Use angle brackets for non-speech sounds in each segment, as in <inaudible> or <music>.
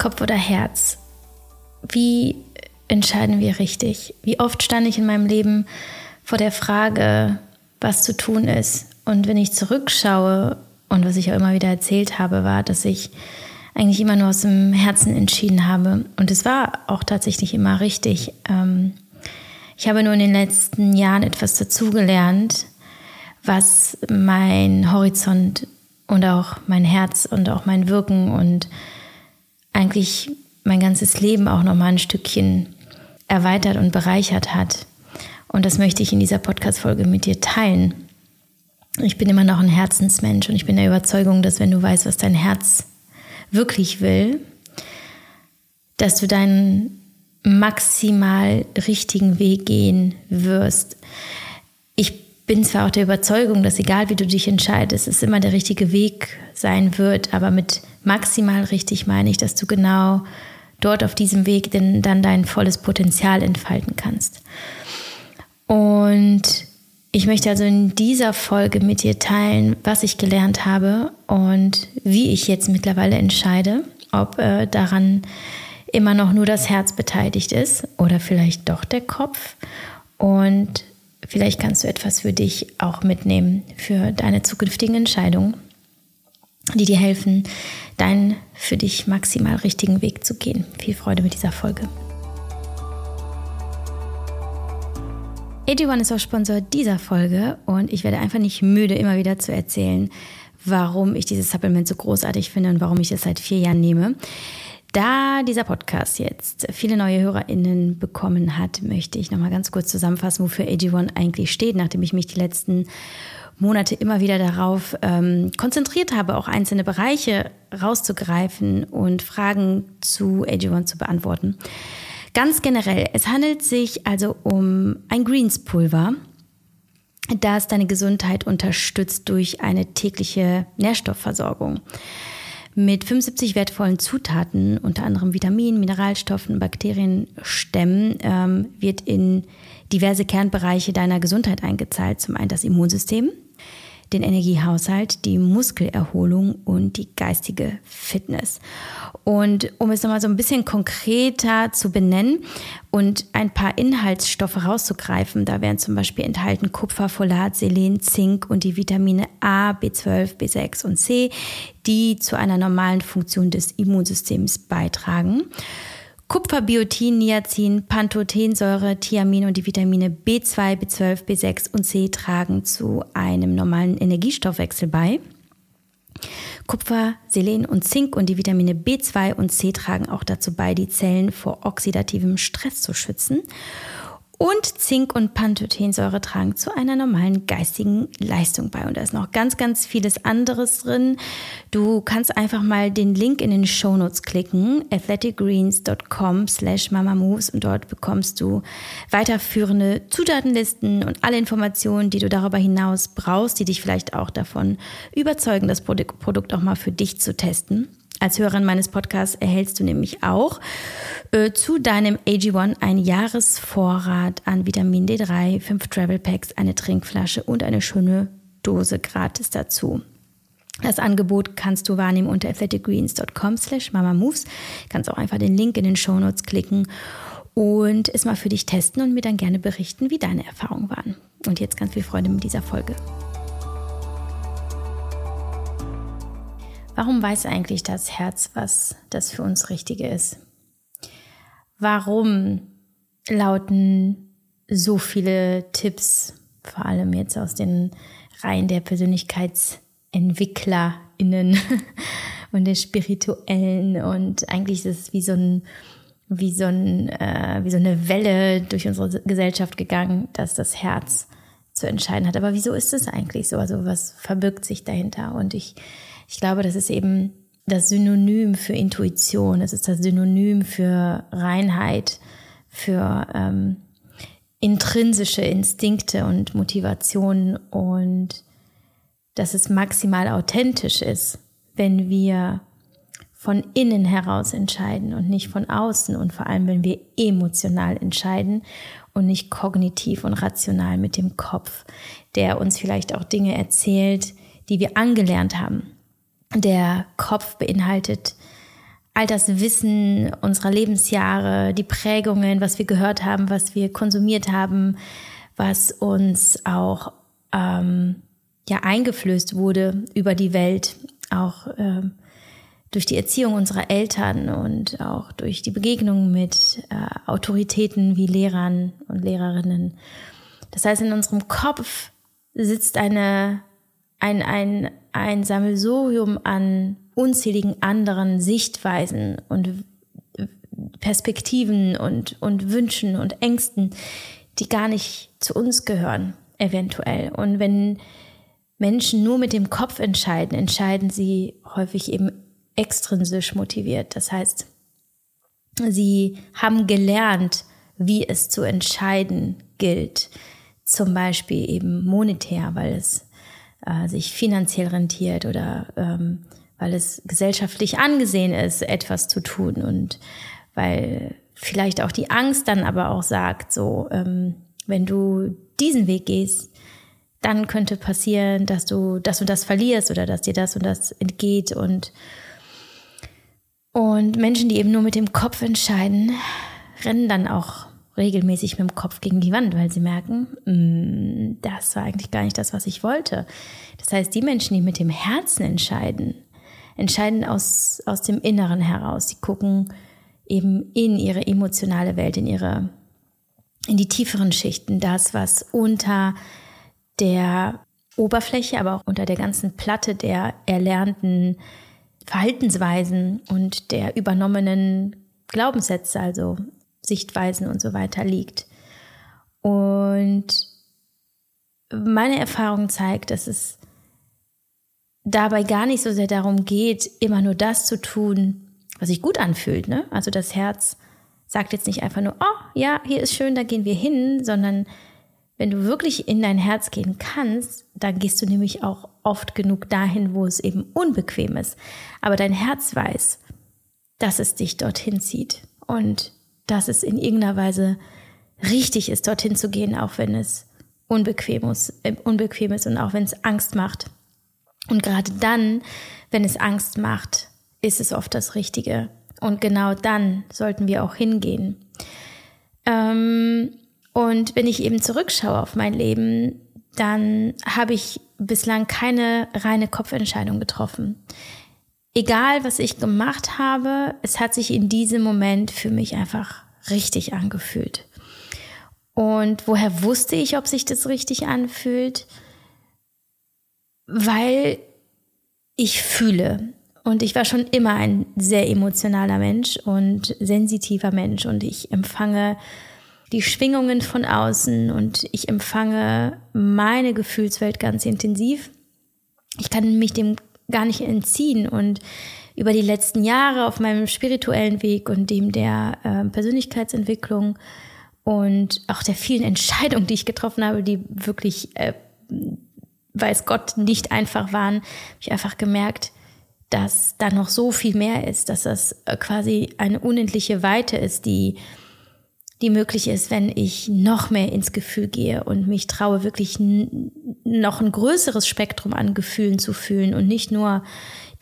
Kopf oder Herz? Wie entscheiden wir richtig? Wie oft stand ich in meinem Leben vor der Frage, was zu tun ist? Und wenn ich zurückschaue und was ich auch immer wieder erzählt habe, war, dass ich eigentlich immer nur aus dem Herzen entschieden habe. Und es war auch tatsächlich immer richtig. Ähm, ich habe nur in den letzten Jahren etwas dazugelernt, was mein Horizont und auch mein Herz und auch mein Wirken und eigentlich mein ganzes Leben auch noch mal ein Stückchen erweitert und bereichert hat. Und das möchte ich in dieser Podcast-Folge mit dir teilen. Ich bin immer noch ein Herzensmensch und ich bin der Überzeugung, dass wenn du weißt, was dein Herz wirklich will, dass du deinen maximal richtigen Weg gehen wirst. Bin zwar auch der Überzeugung, dass egal wie du dich entscheidest, es immer der richtige Weg sein wird, aber mit maximal richtig meine ich, dass du genau dort auf diesem Weg denn dann dein volles Potenzial entfalten kannst. Und ich möchte also in dieser Folge mit dir teilen, was ich gelernt habe und wie ich jetzt mittlerweile entscheide, ob äh, daran immer noch nur das Herz beteiligt ist oder vielleicht doch der Kopf. Und Vielleicht kannst du etwas für dich auch mitnehmen, für deine zukünftigen Entscheidungen, die dir helfen, deinen für dich maximal richtigen Weg zu gehen. Viel Freude mit dieser Folge. AG1 ist auch Sponsor dieser Folge und ich werde einfach nicht müde, immer wieder zu erzählen, warum ich dieses Supplement so großartig finde und warum ich es seit vier Jahren nehme. Da dieser Podcast jetzt viele neue HörerInnen bekommen hat, möchte ich nochmal ganz kurz zusammenfassen, wofür AG1 eigentlich steht, nachdem ich mich die letzten Monate immer wieder darauf ähm, konzentriert habe, auch einzelne Bereiche rauszugreifen und Fragen zu AG1 zu beantworten. Ganz generell, es handelt sich also um ein Greenspulver, das deine Gesundheit unterstützt durch eine tägliche Nährstoffversorgung mit 75 wertvollen Zutaten, unter anderem Vitaminen, Mineralstoffen, Bakterienstämmen, ähm, wird in diverse Kernbereiche deiner Gesundheit eingezahlt. Zum einen das Immunsystem, den Energiehaushalt, die Muskelerholung und die geistige Fitness. Und um es nochmal so ein bisschen konkreter zu benennen und ein paar Inhaltsstoffe rauszugreifen, da wären zum Beispiel enthalten Kupfer, Folat, Selen, Zink und die Vitamine A, B12, B6 und C, die zu einer normalen Funktion des Immunsystems beitragen. Kupfer, Biotin, Niacin, Pantothensäure, Thiamin und die Vitamine B2, B12, B6 und C tragen zu einem normalen Energiestoffwechsel bei. Kupfer, Selen und Zink und die Vitamine B2 und C tragen auch dazu bei, die Zellen vor oxidativem Stress zu schützen. Und Zink und Pantothensäure tragen zu einer normalen geistigen Leistung bei. Und da ist noch ganz, ganz vieles anderes drin. Du kannst einfach mal den Link in den Shownotes klicken, athleticgreens.com slash mamamoves und dort bekommst du weiterführende Zutatenlisten und alle Informationen, die du darüber hinaus brauchst, die dich vielleicht auch davon überzeugen, das Produkt auch mal für dich zu testen. Als Hörerin meines Podcasts erhältst du nämlich auch äh, zu deinem AG1 ein Jahresvorrat an Vitamin D3, fünf Travel Packs, eine Trinkflasche und eine schöne Dose gratis dazu. Das Angebot kannst du wahrnehmen unter athleticgreens.com slash mamamoves. Kannst auch einfach den Link in den Show Notes klicken und es mal für dich testen und mir dann gerne berichten, wie deine Erfahrungen waren. Und jetzt ganz viel Freude mit dieser Folge. Warum weiß eigentlich das Herz, was das für uns Richtige ist? Warum lauten so viele Tipps, vor allem jetzt aus den Reihen der PersönlichkeitsentwicklerInnen <laughs> und der Spirituellen und eigentlich ist es wie so ein wie so, ein, äh, wie so eine Welle durch unsere Gesellschaft gegangen, dass das Herz zu entscheiden hat. Aber wieso ist es eigentlich so? Also was verbirgt sich dahinter? Und ich ich glaube, das ist eben das Synonym für Intuition, es ist das Synonym für Reinheit, für ähm, intrinsische Instinkte und Motivationen und dass es maximal authentisch ist, wenn wir von innen heraus entscheiden und nicht von außen und vor allem, wenn wir emotional entscheiden und nicht kognitiv und rational mit dem Kopf, der uns vielleicht auch Dinge erzählt, die wir angelernt haben. Der Kopf beinhaltet all das Wissen unserer Lebensjahre, die Prägungen, was wir gehört haben, was wir konsumiert haben, was uns auch ähm, ja eingeflößt wurde über die Welt, auch ähm, durch die Erziehung unserer Eltern und auch durch die Begegnung mit äh, Autoritäten wie Lehrern und Lehrerinnen. Das heißt, in unserem Kopf sitzt eine, ein, ein, ein Sammelsurium an unzähligen anderen Sichtweisen und Perspektiven und, und Wünschen und Ängsten, die gar nicht zu uns gehören, eventuell. Und wenn Menschen nur mit dem Kopf entscheiden, entscheiden sie häufig eben extrinsisch motiviert. Das heißt, sie haben gelernt, wie es zu entscheiden gilt. Zum Beispiel eben monetär, weil es äh, sich finanziell rentiert oder ähm, weil es gesellschaftlich angesehen ist, etwas zu tun und weil vielleicht auch die Angst dann aber auch sagt, so, ähm, wenn du diesen Weg gehst, dann könnte passieren, dass du das und das verlierst oder dass dir das und das entgeht und und Menschen, die eben nur mit dem Kopf entscheiden, rennen dann auch regelmäßig mit dem Kopf gegen die Wand, weil sie merken, mm, das war eigentlich gar nicht das, was ich wollte. Das heißt, die Menschen, die mit dem Herzen entscheiden, entscheiden aus, aus dem Inneren heraus. Sie gucken eben in ihre emotionale Welt, in ihre, in die tieferen Schichten, das, was unter der Oberfläche, aber auch unter der ganzen Platte der erlernten Verhaltensweisen und der übernommenen Glaubenssätze, also Sichtweisen und so weiter liegt. Und meine Erfahrung zeigt, dass es dabei gar nicht so sehr darum geht, immer nur das zu tun, was sich gut anfühlt. Ne? Also das Herz sagt jetzt nicht einfach nur, oh ja, hier ist schön, da gehen wir hin, sondern wenn du wirklich in dein Herz gehen kannst, dann gehst du nämlich auch oft genug dahin, wo es eben unbequem ist. Aber dein Herz weiß, dass es dich dorthin zieht und dass es in irgendeiner Weise richtig ist, dorthin zu gehen, auch wenn es unbequem ist, äh, unbequem ist und auch wenn es Angst macht. Und gerade dann, wenn es Angst macht, ist es oft das Richtige. Und genau dann sollten wir auch hingehen. Ähm, und wenn ich eben zurückschaue auf mein Leben, dann habe ich bislang keine reine Kopfentscheidung getroffen. Egal, was ich gemacht habe, es hat sich in diesem Moment für mich einfach richtig angefühlt. Und woher wusste ich, ob sich das richtig anfühlt? Weil ich fühle. Und ich war schon immer ein sehr emotionaler Mensch und sensitiver Mensch. Und ich empfange die Schwingungen von außen und ich empfange meine Gefühlswelt ganz intensiv. Ich kann mich dem gar nicht entziehen. Und über die letzten Jahre auf meinem spirituellen Weg und dem der äh, Persönlichkeitsentwicklung und auch der vielen <laughs> Entscheidungen, die ich getroffen habe, die wirklich, äh, weiß Gott, nicht einfach waren, habe ich einfach gemerkt, dass da noch so viel mehr ist, dass das äh, quasi eine unendliche Weite ist, die die möglich ist, wenn ich noch mehr ins Gefühl gehe und mich traue, wirklich noch ein größeres Spektrum an Gefühlen zu fühlen und nicht nur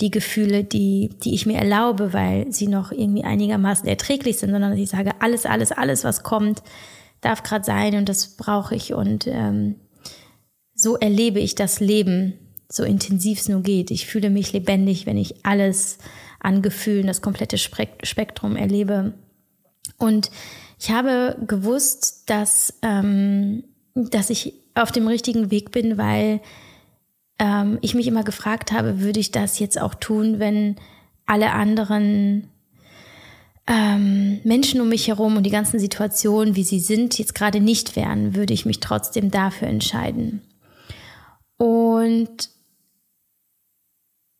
die Gefühle, die, die ich mir erlaube, weil sie noch irgendwie einigermaßen erträglich sind, sondern ich sage, alles, alles, alles, was kommt, darf gerade sein und das brauche ich und ähm, so erlebe ich das Leben, so intensiv es nur geht. Ich fühle mich lebendig, wenn ich alles an Gefühlen, das komplette Spektrum erlebe. Und ich habe gewusst, dass, ähm, dass ich auf dem richtigen Weg bin, weil ähm, ich mich immer gefragt habe, würde ich das jetzt auch tun, wenn alle anderen ähm, Menschen um mich herum und die ganzen Situationen, wie sie sind, jetzt gerade nicht wären, würde ich mich trotzdem dafür entscheiden. Und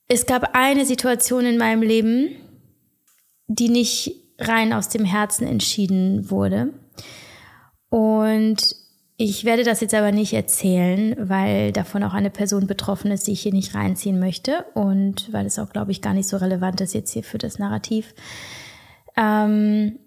es gab eine Situation in meinem Leben, die nicht rein aus dem Herzen entschieden wurde. Und ich werde das jetzt aber nicht erzählen, weil davon auch eine Person betroffen ist, die ich hier nicht reinziehen möchte und weil es auch, glaube ich, gar nicht so relevant ist jetzt hier für das Narrativ. Ähm,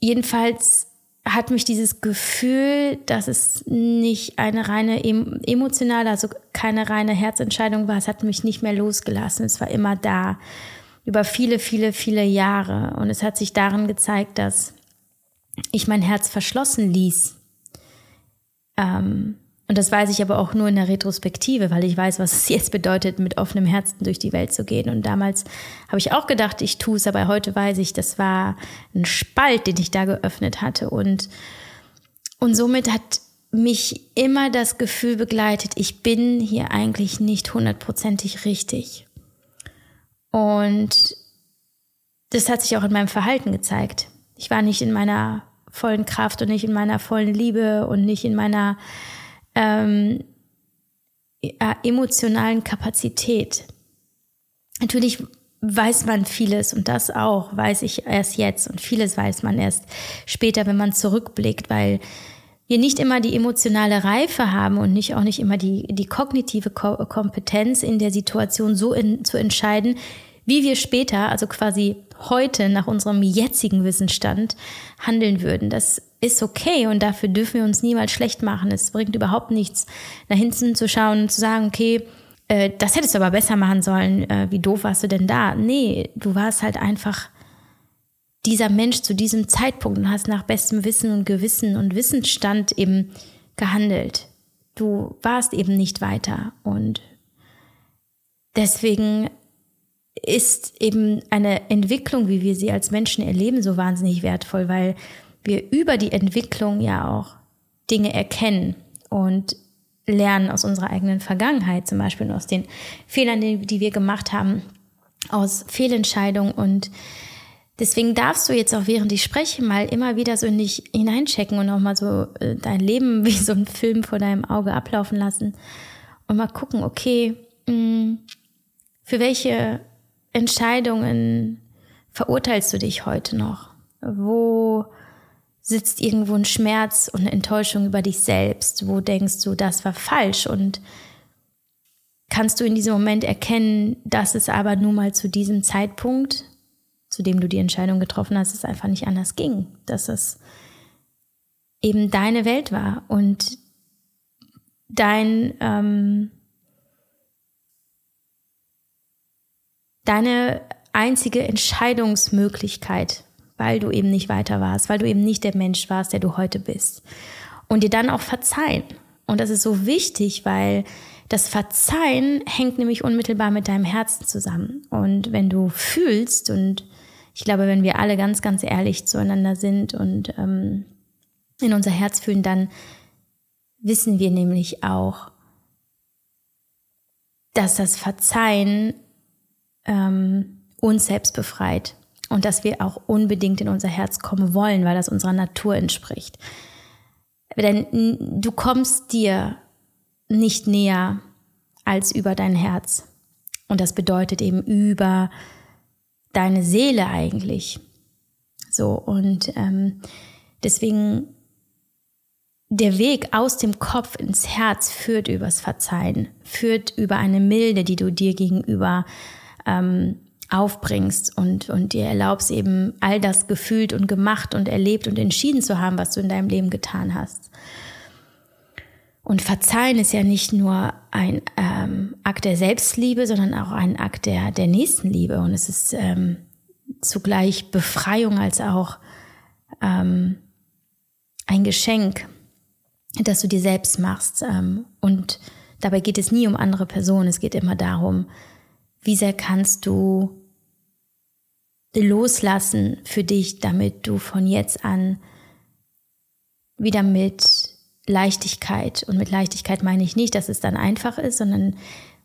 jedenfalls hat mich dieses Gefühl, dass es nicht eine reine emotionale, also keine reine Herzentscheidung war, es hat mich nicht mehr losgelassen. Es war immer da. Über viele, viele, viele Jahre. Und es hat sich darin gezeigt, dass ich mein Herz verschlossen ließ. Ähm, und das weiß ich aber auch nur in der Retrospektive, weil ich weiß, was es <laughs> jetzt bedeutet, mit offenem Herzen durch die Welt zu gehen. Und damals habe ich auch gedacht, ich tue es, aber heute weiß ich, das war ein Spalt, den ich da geöffnet hatte. Und, und somit hat mich immer das Gefühl begleitet, ich bin hier eigentlich nicht hundertprozentig richtig. Und das hat sich auch in meinem Verhalten gezeigt. Ich war nicht in meiner vollen Kraft und nicht in meiner vollen Liebe und nicht in meiner ähm, emotionalen Kapazität. Natürlich weiß man vieles und das auch weiß ich erst jetzt und vieles weiß man erst später, wenn man zurückblickt, weil wir nicht immer die emotionale Reife haben und nicht auch nicht immer die, die kognitive Ko Kompetenz in der Situation so in, zu entscheiden, wie wir später, also quasi heute nach unserem jetzigen Wissensstand handeln würden. Das ist okay und dafür dürfen wir uns niemals schlecht machen. Es bringt überhaupt nichts, nach hinten zu schauen und zu sagen, okay, äh, das hättest du aber besser machen sollen. Äh, wie doof warst du denn da? Nee, du warst halt einfach dieser Mensch zu diesem Zeitpunkt und hast nach bestem Wissen und Gewissen und Wissensstand eben gehandelt. Du warst eben nicht weiter und deswegen ist eben eine Entwicklung, wie wir sie als Menschen erleben, so wahnsinnig wertvoll, weil wir über die Entwicklung ja auch Dinge erkennen und lernen aus unserer eigenen Vergangenheit, zum Beispiel aus den Fehlern, die, wir gemacht haben, aus Fehlentscheidungen. Und deswegen darfst du jetzt auch, während ich spreche, mal immer wieder so in dich hineinchecken und auch mal so äh, dein Leben <laughs> wie so ein Film vor deinem Auge ablaufen lassen und mal gucken, okay, mm, für welche Entscheidungen verurteilst du dich heute noch? Wo sitzt irgendwo ein Schmerz und eine Enttäuschung über dich selbst? Wo denkst du, das war falsch? Und kannst du in diesem Moment erkennen, dass es aber nun mal zu diesem Zeitpunkt, zu dem du die Entscheidung getroffen hast, es einfach nicht anders ging, dass es eben deine Welt war und dein ähm, deine einzige Entscheidungsmöglichkeit weil du eben nicht weiter warst, weil du eben nicht der Mensch warst, der du heute bist. Und dir dann auch verzeihen. Und das ist so wichtig, weil das Verzeihen hängt nämlich unmittelbar mit deinem Herzen zusammen. Und wenn du fühlst, und ich glaube, wenn wir alle ganz, ganz ehrlich zueinander sind und ähm, in unser Herz fühlen, dann wissen wir nämlich auch, dass das Verzeihen ähm, uns selbst befreit und dass wir auch unbedingt in unser Herz kommen wollen, weil das unserer Natur entspricht. Denn du kommst dir nicht näher als über dein Herz. Und das bedeutet eben über deine Seele eigentlich. So, und ähm, deswegen der Weg aus dem Kopf ins Herz führt übers Verzeihen, führt über eine Milde, die du dir gegenüber ähm, aufbringst und, und dir erlaubst eben all das gefühlt und gemacht und erlebt und entschieden zu haben, was du in deinem Leben getan hast. Und Verzeihen ist ja nicht nur ein ähm, Akt der Selbstliebe, sondern auch ein Akt der, der Nächstenliebe. Und es ist ähm, zugleich Befreiung als auch ähm, ein Geschenk, das du dir selbst machst. Ähm, und dabei geht es nie um andere Personen. Es geht immer darum, wie sehr kannst du loslassen für dich, damit du von jetzt an wieder mit Leichtigkeit, und mit Leichtigkeit meine ich nicht, dass es dann einfach ist, sondern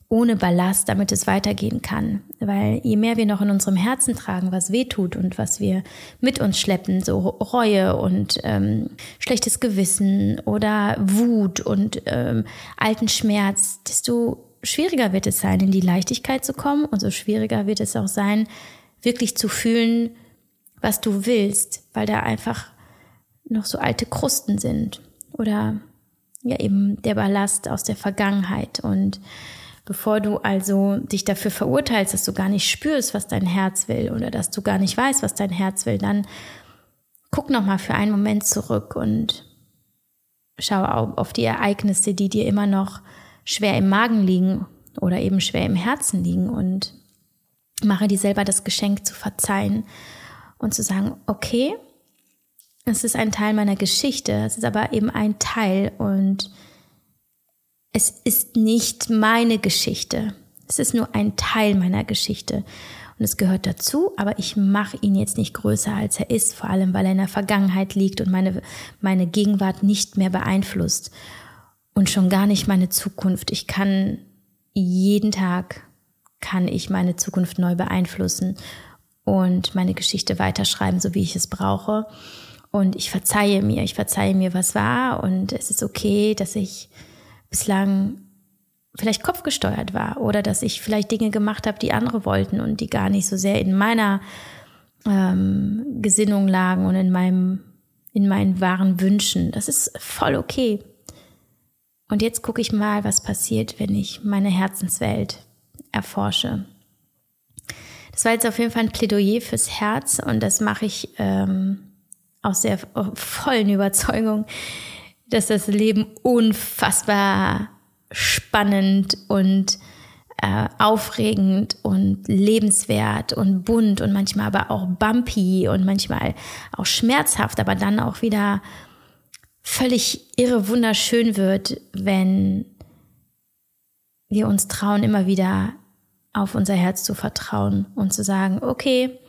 ohne Ballast, damit es weitergehen kann. Weil je mehr wir noch in unserem Herzen tragen, was weh tut und was wir mit uns schleppen, so Reue und ähm, schlechtes Gewissen oder Wut und ähm, alten Schmerz, desto schwieriger wird es sein, in die Leichtigkeit zu kommen. Und so schwieriger wird es auch sein, wirklich zu fühlen, was du willst, weil da einfach noch so alte Krusten sind oder ja eben der Ballast aus der Vergangenheit. Und bevor du also dich dafür verurteilst, dass du gar nicht spürst, was dein Herz will oder dass du gar nicht weißt, was dein Herz will, dann guck noch mal für einen Moment zurück und schau auf die Ereignisse, die dir immer noch schwer im Magen liegen oder eben schwer im Herzen liegen und mache dir selber das Geschenk zu verzeihen und zu sagen, okay, es ist ein Teil meiner Geschichte, es ist aber eben ein Teil und es ist nicht meine Geschichte. Es ist nur ein Teil meiner Geschichte. Und es gehört dazu, aber ich mache ihn jetzt nicht größer, als er ist, vor allem weil er in der Vergangenheit liegt und meine, meine Gegenwart nicht mehr beeinflusst und schon gar nicht meine Zukunft. Ich kann jeden Tag, kann ich meine Zukunft neu beeinflussen und meine Geschichte weiterschreiben, so wie ich es brauche. Und ich verzeihe mir, ich verzeihe mir, was war und es ist okay, dass ich bislang vielleicht kopfgesteuert war oder dass ich vielleicht Dinge gemacht habe, die andere wollten und die gar nicht so sehr in meiner ähm, Gesinnung lagen und in meinem in meinen wahren Wünschen. Das ist voll okay. Und jetzt gucke ich mal, was passiert, wenn ich meine Herzenswelt erforsche. Das war jetzt auf jeden Fall ein Plädoyer fürs Herz und das mache ich ähm, aus der vollen Überzeugung, dass das Leben unfassbar spannend und äh, aufregend und lebenswert und bunt und manchmal aber auch bumpy und manchmal auch schmerzhaft, aber dann auch wieder völlig irre wunderschön wird, wenn wir uns trauen, immer wieder auf unser Herz zu vertrauen und zu sagen, okay,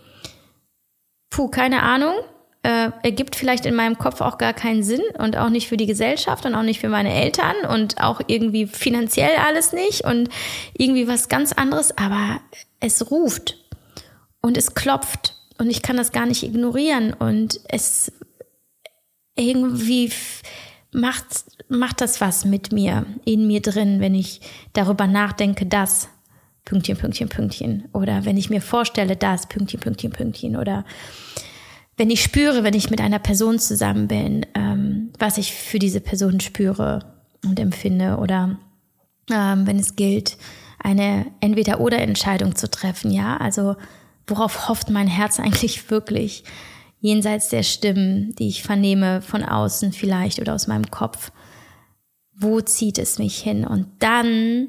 puh, keine Ahnung, äh, ergibt vielleicht in meinem Kopf auch gar keinen Sinn und auch nicht für die Gesellschaft und auch nicht für meine Eltern und auch irgendwie finanziell alles nicht und irgendwie was ganz anderes, aber es ruft und es klopft und ich kann das gar nicht ignorieren und es irgendwie macht, macht das was mit mir, in mir drin, wenn ich darüber nachdenke, dass Pünktchen, Pünktchen, Pünktchen oder wenn ich mir vorstelle, dass Pünktchen, Pünktchen, Pünktchen oder wenn ich spüre, wenn ich mit einer Person zusammen bin, ähm, was ich für diese Person spüre und empfinde oder ähm, wenn es gilt, eine Entweder-oder-Entscheidung zu treffen, ja, also worauf hofft mein Herz <laughs> eigentlich wirklich, jenseits der Stimmen, die ich vernehme von außen vielleicht oder aus meinem Kopf, wo zieht es mich hin? Und dann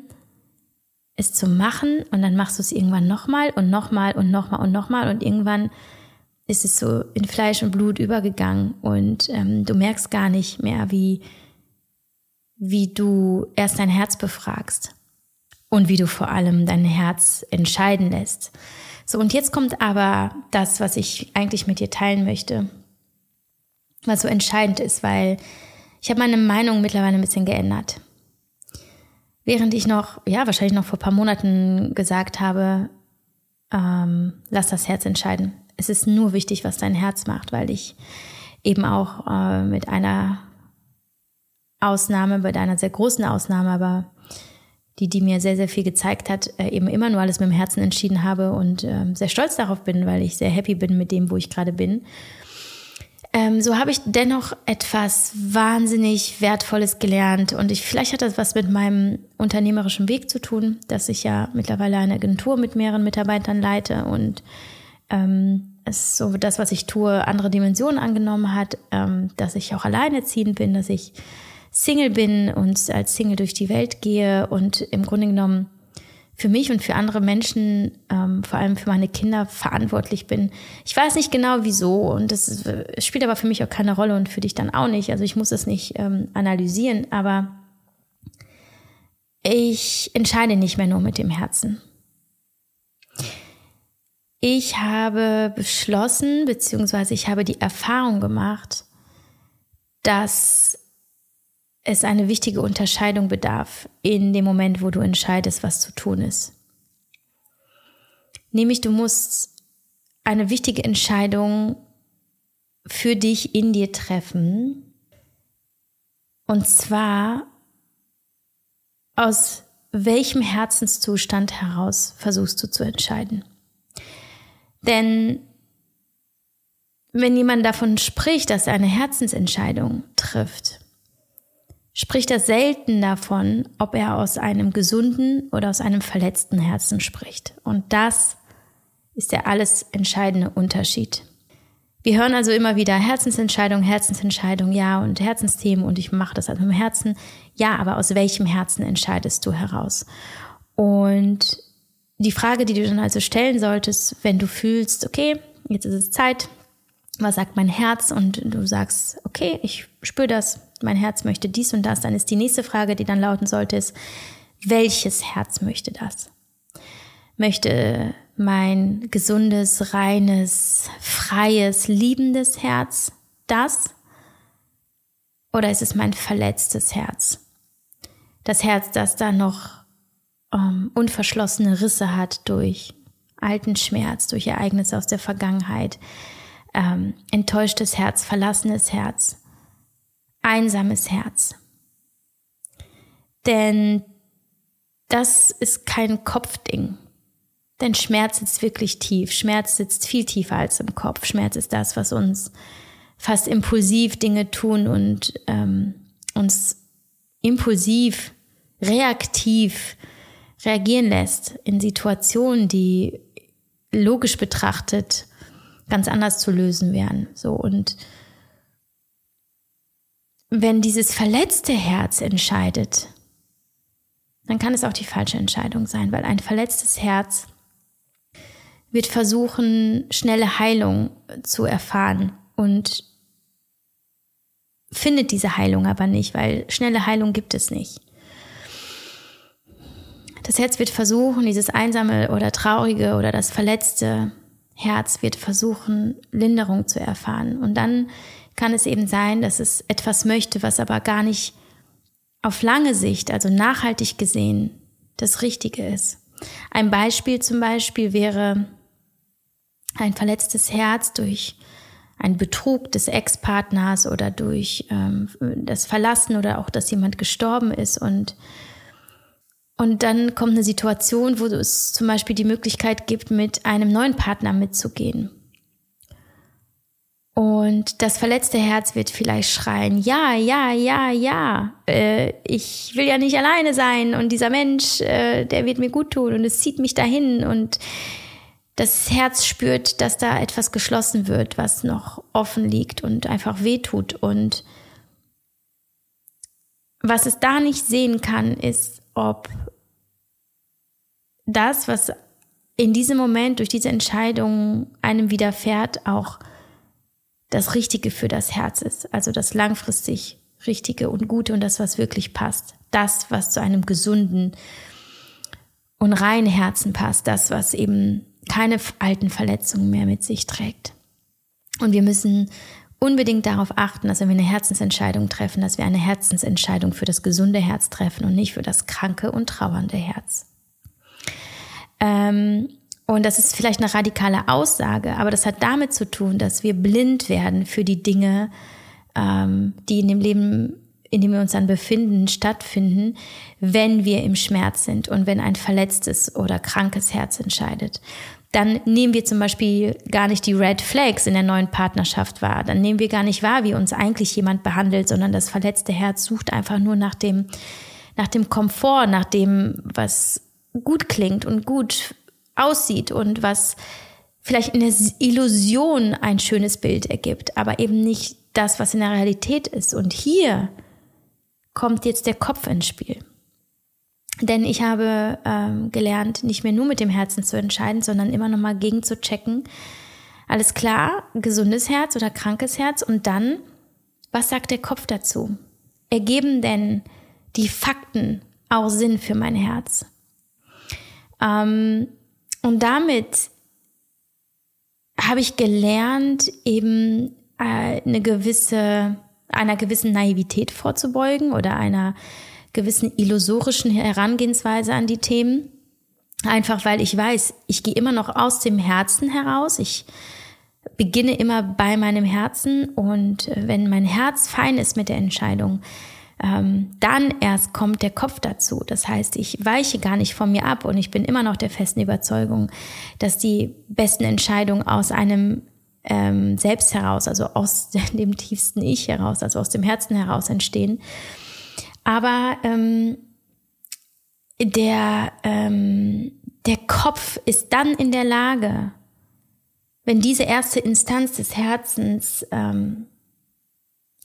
es zu machen und dann machst du es irgendwann nochmal und nochmal und nochmal und nochmal und irgendwann ist es so in Fleisch und Blut übergegangen und ähm, du merkst gar nicht mehr, wie, wie du erst dein Herz befragst und wie du vor allem dein Herz entscheiden lässt. So, und jetzt kommt aber das, was ich eigentlich mit dir teilen möchte, was so entscheidend ist, weil ich habe meine Meinung mittlerweile ein bisschen geändert. Während ich noch, ja, wahrscheinlich noch vor ein paar Monaten gesagt habe, ähm, lass das Herz entscheiden es ist nur wichtig, was dein Herz macht, weil ich eben auch äh, mit einer Ausnahme, bei einer sehr großen Ausnahme, aber die, die mir sehr, sehr viel gezeigt hat, äh, eben immer nur alles mit dem Herzen entschieden habe und äh, sehr stolz darauf bin, weil ich sehr happy bin mit dem, wo ich gerade bin. Ähm, so habe ich dennoch etwas wahnsinnig Wertvolles gelernt und ich, vielleicht hat das was mit meinem unternehmerischen Weg zu tun, dass ich ja mittlerweile eine Agentur mit mehreren Mitarbeitern leite und ähm, es so das, was ich tue, andere Dimensionen angenommen hat, ähm, dass ich auch alleinerziehend bin, dass ich Single bin und als Single durch die Welt gehe und im Grunde genommen für mich und für andere Menschen, ähm, vor allem für meine Kinder, verantwortlich bin. Ich weiß nicht genau wieso und das spielt aber für mich auch keine Rolle und für dich dann auch nicht. Also ich muss es nicht ähm, analysieren, aber ich entscheide nicht mehr nur mit dem Herzen. Ich habe beschlossen, beziehungsweise ich habe die Erfahrung gemacht, dass es eine wichtige Unterscheidung bedarf in dem Moment, wo du entscheidest, was zu tun ist. Nämlich du musst eine wichtige Entscheidung für dich in dir treffen. Und zwar aus welchem Herzenszustand heraus versuchst du zu entscheiden. Denn wenn jemand davon spricht, dass er eine Herzensentscheidung trifft, spricht er selten davon, ob er aus einem gesunden oder aus einem verletzten Herzen spricht. Und das ist der alles entscheidende Unterschied. Wir hören also immer wieder Herzensentscheidung, Herzensentscheidung, ja und Herzensthemen und ich mache das also mit dem Herzen. Ja, aber aus welchem Herzen entscheidest du heraus? Und die Frage, die du dann also stellen solltest, wenn du fühlst, okay, jetzt ist es Zeit, was sagt mein Herz und du sagst, okay, ich spüre das, mein Herz möchte dies und das, dann ist die nächste Frage, die dann lauten sollte, ist, welches Herz möchte das? Möchte mein gesundes, reines, freies, liebendes Herz das? Oder ist es mein verletztes Herz? Das Herz, das da noch ähm, unverschlossene Risse hat durch alten Schmerz, durch Ereignisse aus der Vergangenheit, ähm, enttäuschtes Herz, verlassenes Herz, einsames Herz. Denn das ist kein Kopfding. Denn Schmerz sitzt wirklich tief. Schmerz sitzt viel tiefer als im Kopf. Schmerz ist das, was uns fast impulsiv Dinge tun und ähm, uns impulsiv, reaktiv reagieren lässt in Situationen, die logisch betrachtet ganz anders zu lösen wären. So und wenn dieses verletzte Herz entscheidet, dann kann es auch die falsche Entscheidung sein, weil ein verletztes Herz wird versuchen, schnelle Heilung zu erfahren und findet diese Heilung aber nicht, weil schnelle Heilung gibt es nicht. Das Herz wird versuchen, dieses einsame oder traurige oder das verletzte Herz wird versuchen, Linderung zu erfahren. Und dann kann es eben sein, dass es etwas möchte, was aber gar nicht auf lange Sicht, also nachhaltig gesehen, das Richtige ist. Ein Beispiel zum Beispiel wäre ein verletztes Herz durch einen Betrug des Ex-Partners oder durch ähm, das Verlassen oder auch, dass jemand gestorben ist und und dann kommt eine Situation, wo es zum Beispiel die Möglichkeit gibt, mit einem neuen Partner mitzugehen. Und das verletzte Herz wird vielleicht schreien, ja, ja, ja, ja, äh, ich will ja nicht alleine sein und dieser Mensch, äh, der wird mir gut tun und es zieht mich dahin und das Herz spürt, dass da etwas geschlossen wird, was noch offen liegt und einfach wehtut. Und was es da nicht sehen kann, ist, ob das, was in diesem Moment durch diese Entscheidung einem widerfährt, auch das Richtige für das Herz ist. Also das langfristig Richtige und Gute und das, was wirklich passt. Das, was zu einem gesunden und reinen Herzen passt. Das, was eben keine alten Verletzungen mehr mit sich trägt. Und wir müssen unbedingt darauf achten, dass wenn wir eine Herzensentscheidung treffen, dass wir eine Herzensentscheidung für das gesunde Herz treffen und nicht für das kranke und trauernde Herz. Ähm, und das ist vielleicht eine radikale Aussage, aber das hat damit zu tun, dass wir blind werden für die Dinge, ähm, die in dem Leben, in dem wir uns dann befinden, stattfinden, wenn wir im Schmerz sind und wenn ein verletztes oder krankes Herz entscheidet dann nehmen wir zum Beispiel gar nicht die Red Flags in der neuen Partnerschaft wahr. Dann nehmen wir gar nicht wahr, wie uns eigentlich jemand behandelt, sondern das verletzte Herz sucht einfach nur nach dem, nach dem Komfort, nach dem, was gut klingt und gut aussieht und was vielleicht in der Illusion ein schönes Bild ergibt, aber eben nicht das, was in der Realität ist. Und hier kommt jetzt der Kopf ins Spiel. Denn ich habe ähm, gelernt, nicht mehr nur mit dem Herzen zu entscheiden, sondern immer noch mal gegen zu checken. Alles klar, gesundes Herz oder krankes Herz und dann, was sagt der Kopf dazu? Ergeben denn die Fakten auch Sinn für mein Herz? Ähm, und damit habe ich gelernt, eben äh, eine gewisse, einer gewissen Naivität vorzubeugen oder einer gewissen illusorischen Herangehensweise an die Themen. Einfach weil ich weiß, ich gehe immer noch aus dem Herzen heraus. Ich beginne immer bei meinem Herzen und äh, wenn mein Herz fein ist mit der Entscheidung, ähm, dann erst kommt der Kopf dazu. Das heißt, ich weiche gar nicht von mir ab und ich bin immer noch der festen Überzeugung, dass die besten Entscheidungen aus einem ähm, Selbst heraus, also aus <laughs> dem tiefsten Ich heraus, also aus dem Herzen heraus entstehen. Aber ähm, der, ähm, der Kopf ist dann in der Lage, wenn diese erste Instanz des Herzens ähm,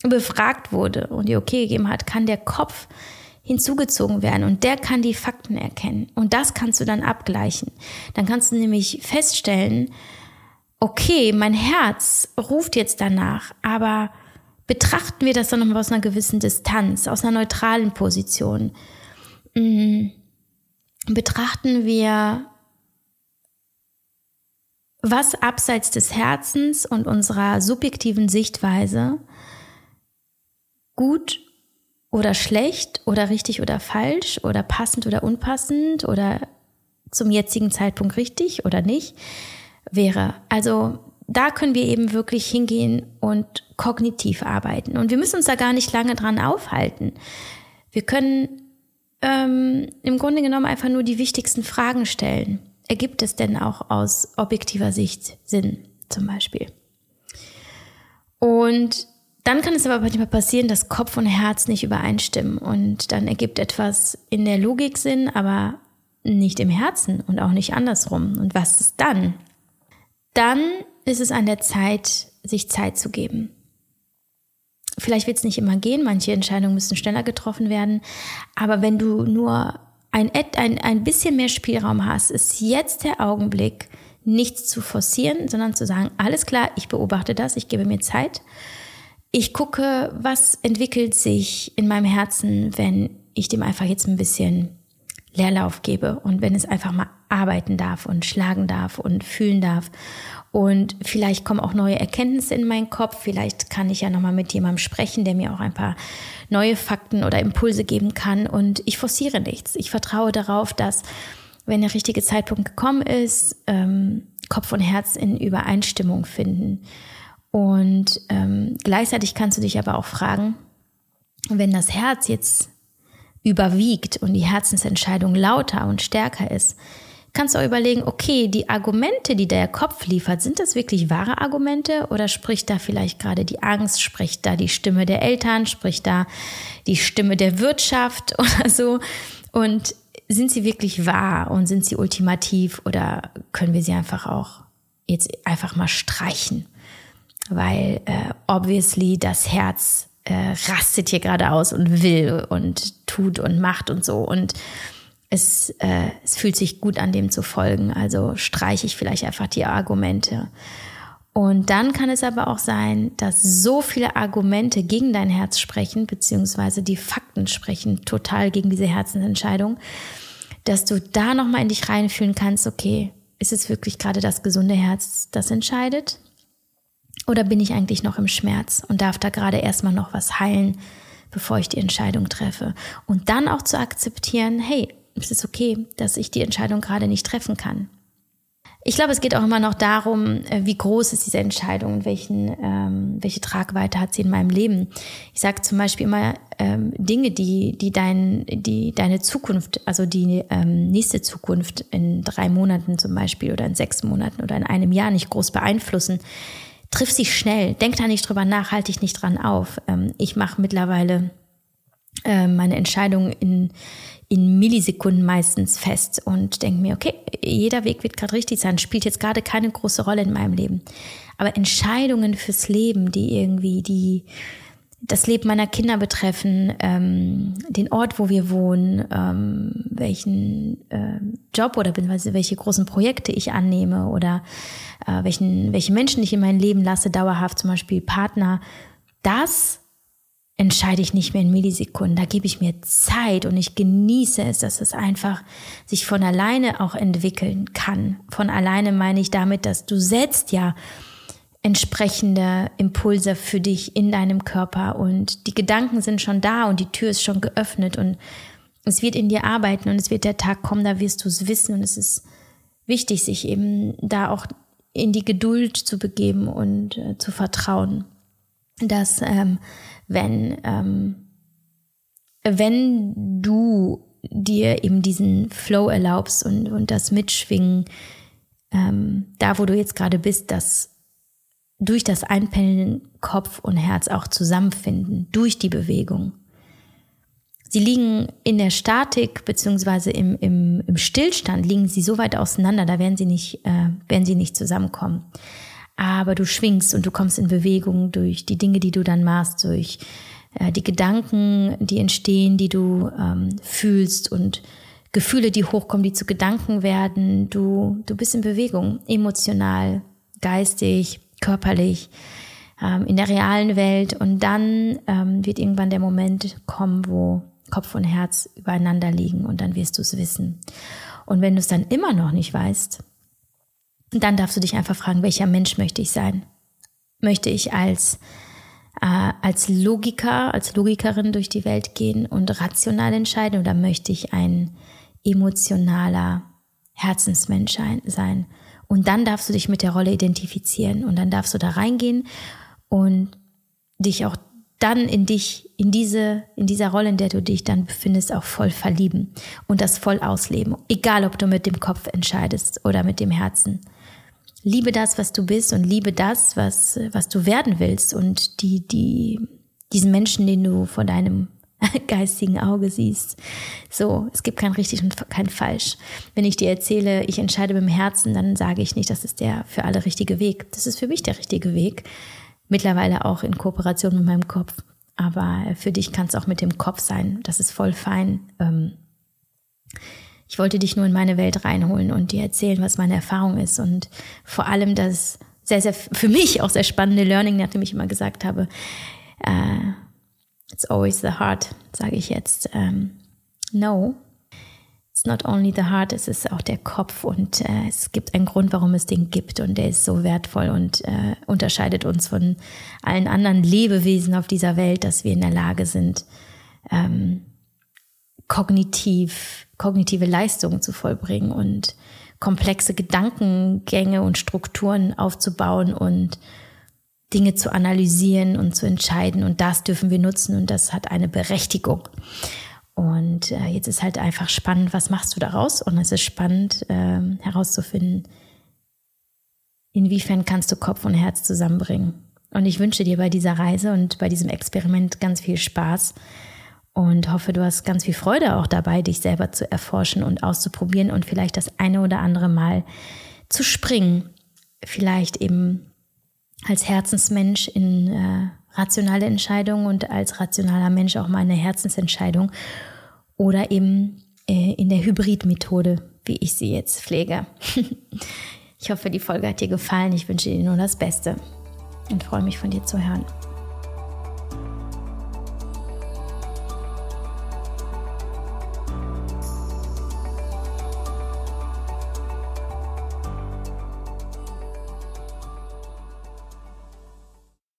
befragt wurde und die okay gegeben hat, kann der Kopf hinzugezogen werden und der kann die Fakten erkennen und das kannst du dann abgleichen. Dann kannst du nämlich feststellen, okay, mein Herz ruft jetzt danach, aber betrachten wir das dann nochmal aus einer gewissen Distanz, aus einer neutralen Position. Mm, betrachten wir, was abseits des Herzens und unserer subjektiven Sichtweise gut oder schlecht oder richtig oder falsch oder passend oder unpassend oder zum jetzigen Zeitpunkt richtig oder nicht wäre. Also da können wir eben wirklich hingehen und kognitiv arbeiten. Und wir müssen uns da gar nicht lange dran aufhalten. Wir können ähm, im Grunde genommen einfach nur die wichtigsten Fragen stellen. Ergibt es denn auch aus objektiver Sicht Sinn, zum Beispiel? Und dann kann es aber manchmal passieren, dass Kopf und Herz nicht übereinstimmen und dann ergibt etwas in der Logik Sinn, aber nicht im Herzen und auch nicht andersrum. Und was ist dann? Dann ist es an der Zeit, sich Zeit zu geben. Vielleicht wird es nicht immer gehen, manche Entscheidungen müssen schneller getroffen werden, aber wenn du nur ein, ein, ein bisschen mehr Spielraum hast, ist jetzt der Augenblick, nichts zu forcieren, sondern zu sagen, alles klar, ich beobachte das, ich gebe mir Zeit. Ich gucke, was entwickelt sich in meinem Herzen, wenn ich dem einfach jetzt ein bisschen Leerlauf gebe und wenn es einfach mal arbeiten darf und schlagen darf und fühlen darf. Und vielleicht kommen auch neue Erkenntnisse in meinen Kopf. Vielleicht kann ich ja nochmal mit jemandem sprechen, der mir auch ein paar neue Fakten oder Impulse geben kann. Und ich forciere nichts. Ich vertraue darauf, dass, wenn der richtige Zeitpunkt gekommen ist, ähm, Kopf und Herz in Übereinstimmung finden. Und ähm, gleichzeitig kannst du dich aber auch fragen, wenn das Herz jetzt überwiegt und die Herzensentscheidung lauter und stärker ist, kannst du auch überlegen, okay, die Argumente, die der Kopf liefert, sind das wirklich wahre Argumente oder spricht da vielleicht gerade die Angst, spricht da die Stimme der Eltern, spricht da die Stimme der Wirtschaft <laughs> oder so? Und sind sie wirklich wahr und sind sie ultimativ oder können wir sie einfach auch jetzt einfach mal streichen? Weil äh, obviously das Herz äh, rastet hier gerade aus und will und tut und macht und so. Und es, äh, es fühlt sich gut an, dem zu folgen. Also streiche ich vielleicht einfach die Argumente. Und dann kann es aber auch sein, dass so viele Argumente gegen dein Herz sprechen, beziehungsweise die Fakten sprechen total gegen diese Herzensentscheidung, dass du da nochmal in dich reinfühlen kannst, okay, ist es wirklich gerade das gesunde Herz, das entscheidet? Oder bin ich eigentlich noch im Schmerz und darf da gerade erstmal noch was heilen, bevor ich die Entscheidung treffe? Und dann auch zu akzeptieren, hey, es ist okay, dass ich die Entscheidung gerade nicht treffen kann. Ich glaube, es geht auch immer noch darum, äh, wie groß ist diese Entscheidung und welchen, ähm, welche Tragweite hat sie in meinem Leben. Ich sage zum Beispiel immer ähm, Dinge, die, die, dein, die deine Zukunft, also die ähm, nächste Zukunft in drei Monaten zum Beispiel oder in sechs Monaten oder in einem Jahr nicht groß beeinflussen, triff sie schnell, denk da nicht drüber nach, halte dich nicht dran auf. Ähm, ich mache mittlerweile äh, meine Entscheidungen in, in Millisekunden meistens fest und denke mir, okay, jeder Weg wird gerade richtig sein, spielt jetzt gerade keine große Rolle in meinem Leben. Aber Entscheidungen fürs Leben, die irgendwie die das Leben meiner Kinder betreffen, ähm, den Ort, wo wir wohnen, ähm, welchen ähm, Job oder beziehungsweise welche großen Projekte ich annehme oder äh, welchen, welche Menschen ich in mein Leben lasse, dauerhaft zum Beispiel Partner, das entscheide ich nicht mehr in Millisekunden. Da gebe ich mir Zeit und ich genieße es, dass es einfach sich von alleine auch entwickeln kann. Von alleine meine ich damit, dass du setzt ja entsprechende Impulse für dich in deinem Körper und die Gedanken sind schon da und die Tür ist schon geöffnet und es wird in dir arbeiten und es wird der Tag kommen, da wirst du es wissen und es ist wichtig, sich eben da auch in die Geduld zu begeben und äh, zu vertrauen, dass ähm, wenn ähm, wenn du dir eben diesen Flow erlaubst und, und das Mitschwingen, ähm, da wo du jetzt gerade bist, dass durch das Einpendeln Kopf und Herz auch zusammenfinden, durch die Bewegung. Sie liegen in der Statik beziehungsweise im, im, im Stillstand, liegen sie so weit auseinander, da werden sie, nicht, äh, werden sie nicht zusammenkommen. Aber du schwingst und du kommst in Bewegung durch die Dinge, die du dann machst, durch äh, die Gedanken, die entstehen, die du ähm, fühlst und Gefühle, die hochkommen, die zu Gedanken werden. Du, du bist in Bewegung, emotional, geistig, körperlich, ähm, in der realen Welt. Und dann ähm, wird irgendwann der Moment kommen, wo Kopf und Herz übereinander liegen und dann wirst du es wissen. Und wenn du es dann immer noch nicht weißt, dann darfst du dich einfach fragen, welcher Mensch möchte ich sein? Möchte ich als, äh, als Logiker, als Logikerin durch die Welt gehen und rational entscheiden oder möchte ich ein emotionaler Herzensmensch sein? Und dann darfst du dich mit der Rolle identifizieren und dann darfst du da reingehen und dich auch dann in dich, in diese, in dieser Rolle, in der du dich dann befindest, auch voll verlieben und das voll ausleben. Egal, ob du mit dem Kopf entscheidest oder mit dem Herzen. Liebe das, was du bist und liebe das, was, was du werden willst und die, die, diesen Menschen, den du vor deinem <laughs> geistigen Auge siehst. So, es gibt kein richtig und kein falsch. Wenn ich dir erzähle, ich entscheide mit dem Herzen, dann sage ich nicht, das ist der für alle richtige Weg. Das ist für mich der richtige Weg. Mittlerweile auch in Kooperation mit meinem Kopf. Aber für dich kann es auch mit dem Kopf sein. Das ist voll fein. Ähm, ich wollte dich nur in meine Welt reinholen und dir erzählen, was meine Erfahrung ist. Und vor allem das sehr, sehr, für mich auch sehr spannende Learning, nachdem ich immer gesagt habe, uh, it's always the heart, sage ich jetzt. Um, ähm, no, it's not only the heart, es ist auch der Kopf und äh, es gibt einen Grund, warum es den gibt und der ist so wertvoll und äh, unterscheidet uns von allen anderen Lebewesen auf dieser Welt, dass wir in der Lage sind, ähm, kognitiv, kognitive Leistungen zu vollbringen und komplexe Gedankengänge und Strukturen aufzubauen und Dinge zu analysieren und zu entscheiden. Und das dürfen wir nutzen und das hat eine Berechtigung. Und äh, jetzt ist halt einfach spannend, was machst du daraus? Und es ist spannend äh, herauszufinden, inwiefern kannst du Kopf und Herz zusammenbringen. Und ich wünsche dir bei dieser Reise und bei diesem Experiment ganz viel Spaß und hoffe, du hast ganz viel Freude auch dabei, dich selber zu erforschen und auszuprobieren und vielleicht das eine oder andere Mal zu springen. Vielleicht eben als Herzensmensch in äh, rationale Entscheidungen und als rationaler Mensch auch mal eine Herzensentscheidung oder eben äh, in der Hybridmethode, wie ich sie jetzt pflege. <laughs> ich hoffe, die Folge hat dir gefallen. Ich wünsche dir nur das Beste und freue mich von dir zu hören.